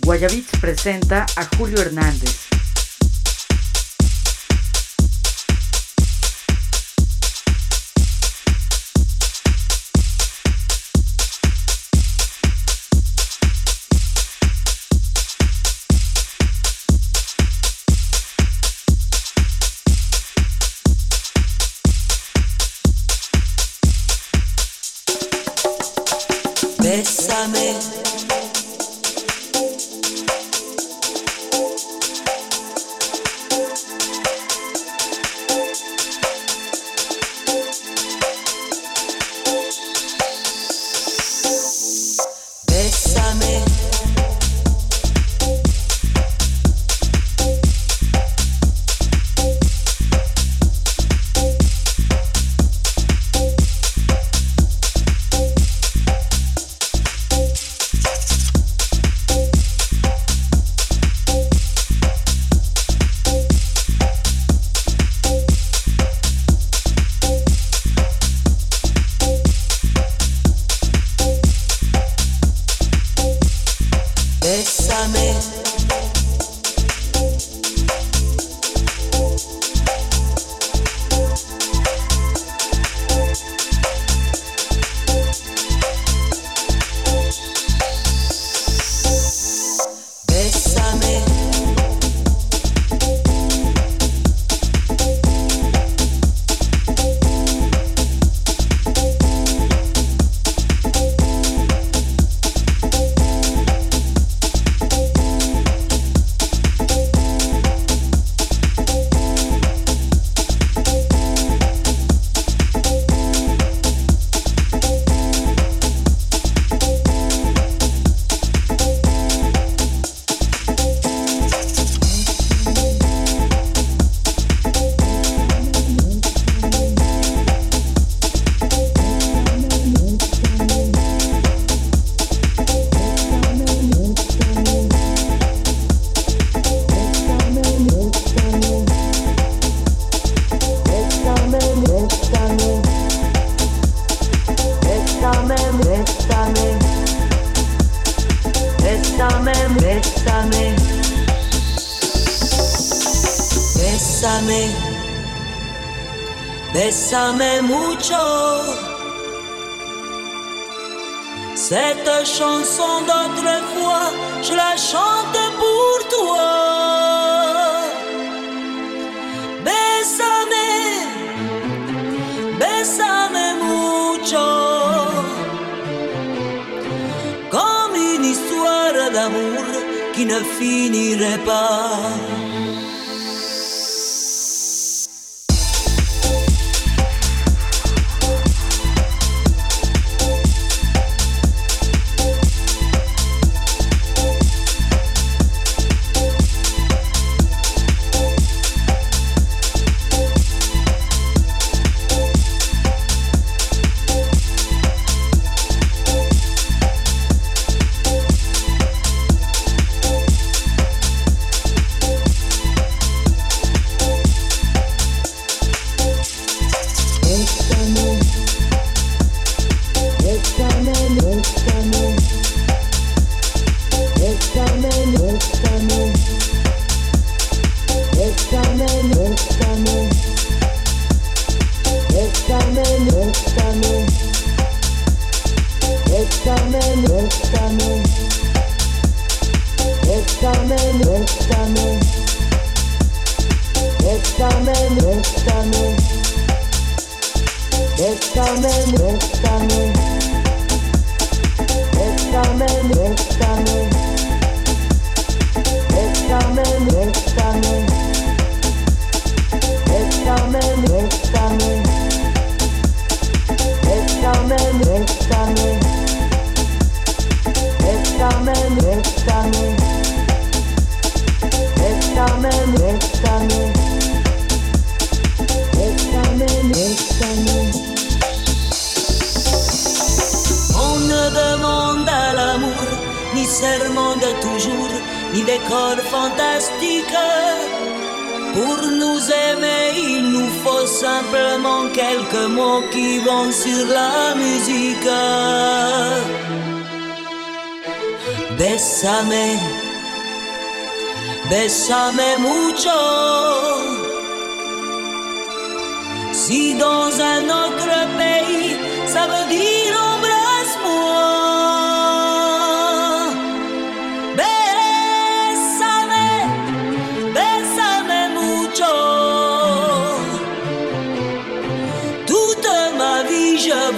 Guayabits presenta a Julio Hernández.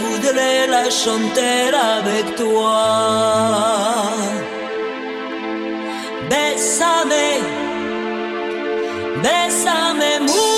Voudrais la chanter avec toi. Bésame, bésame mucho.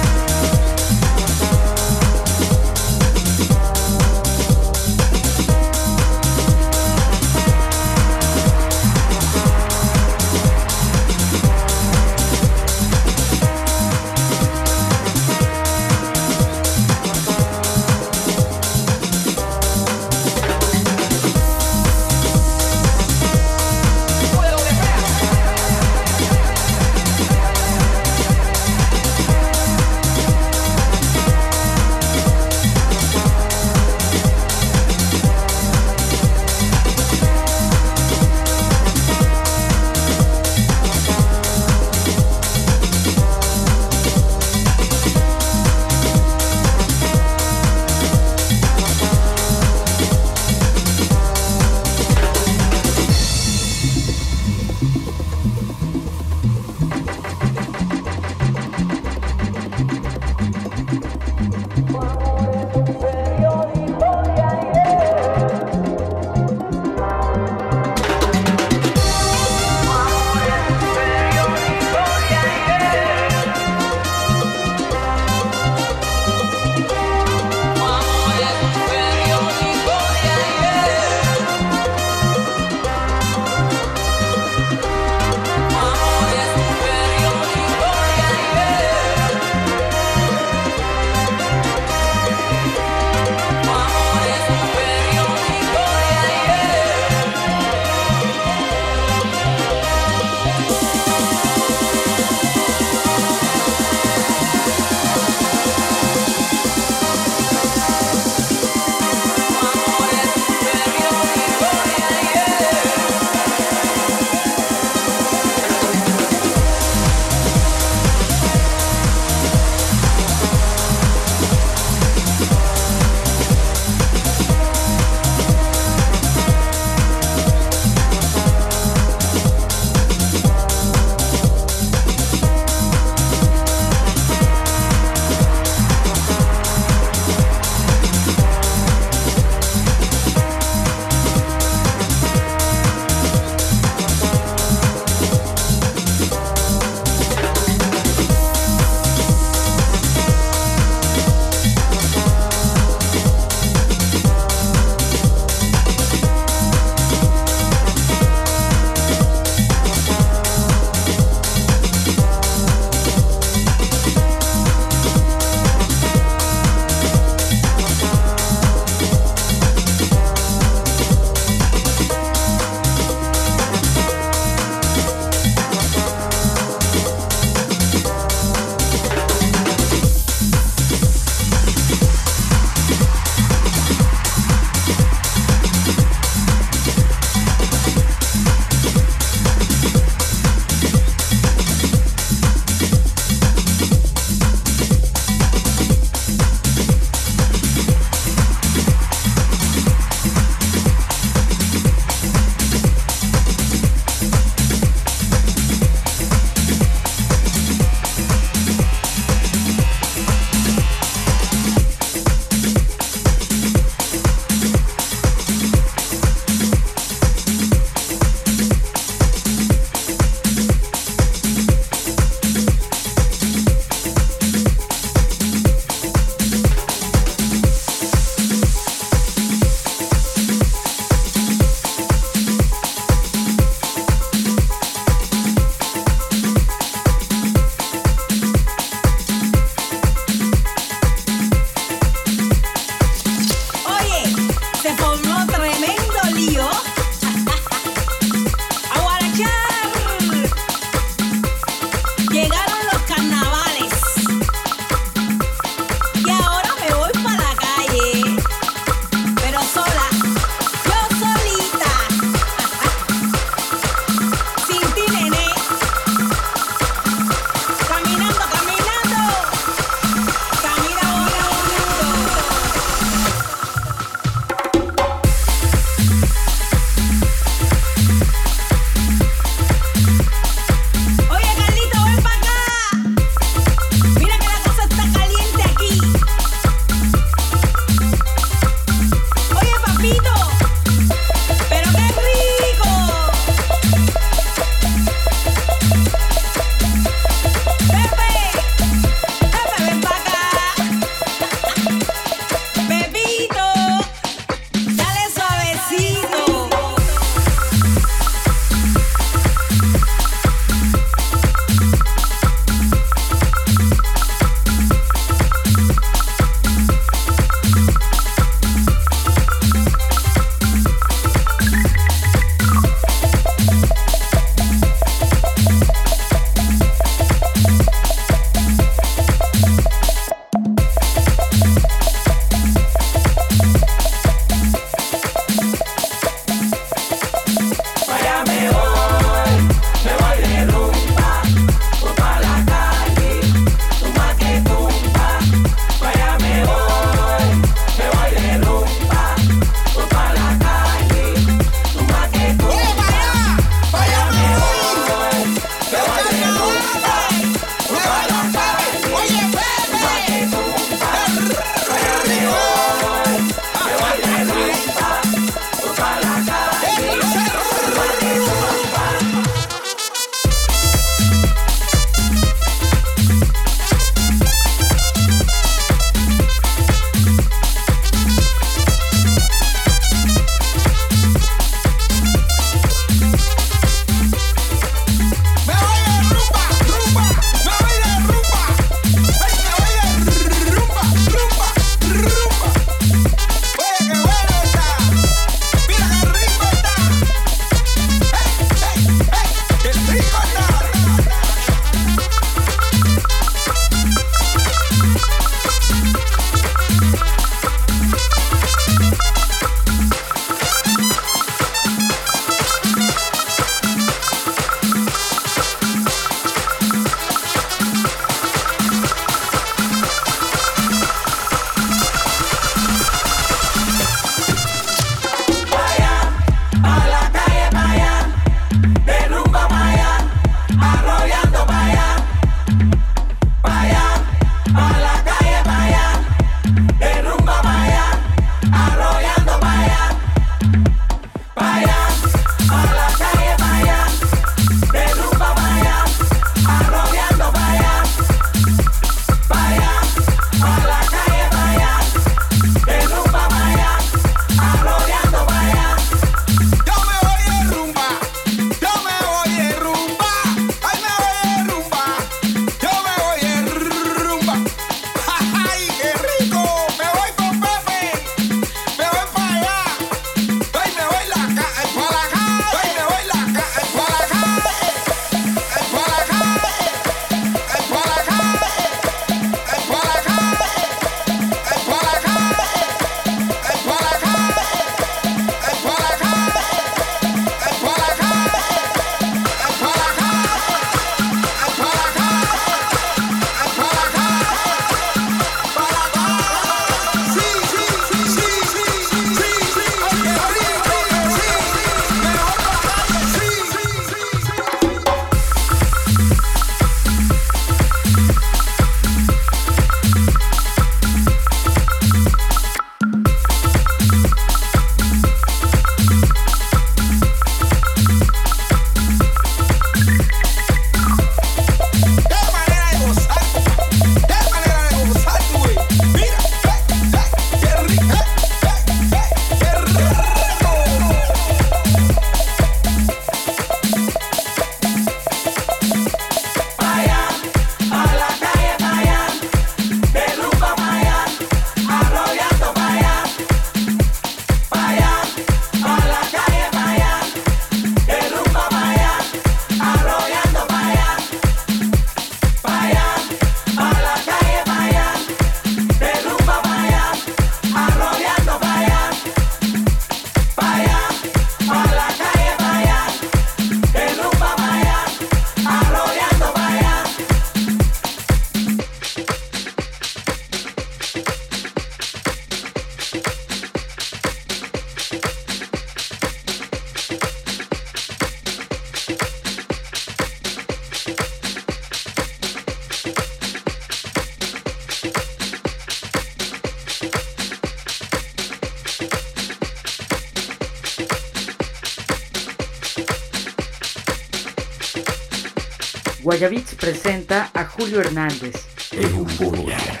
Julio Hernández. Euforia.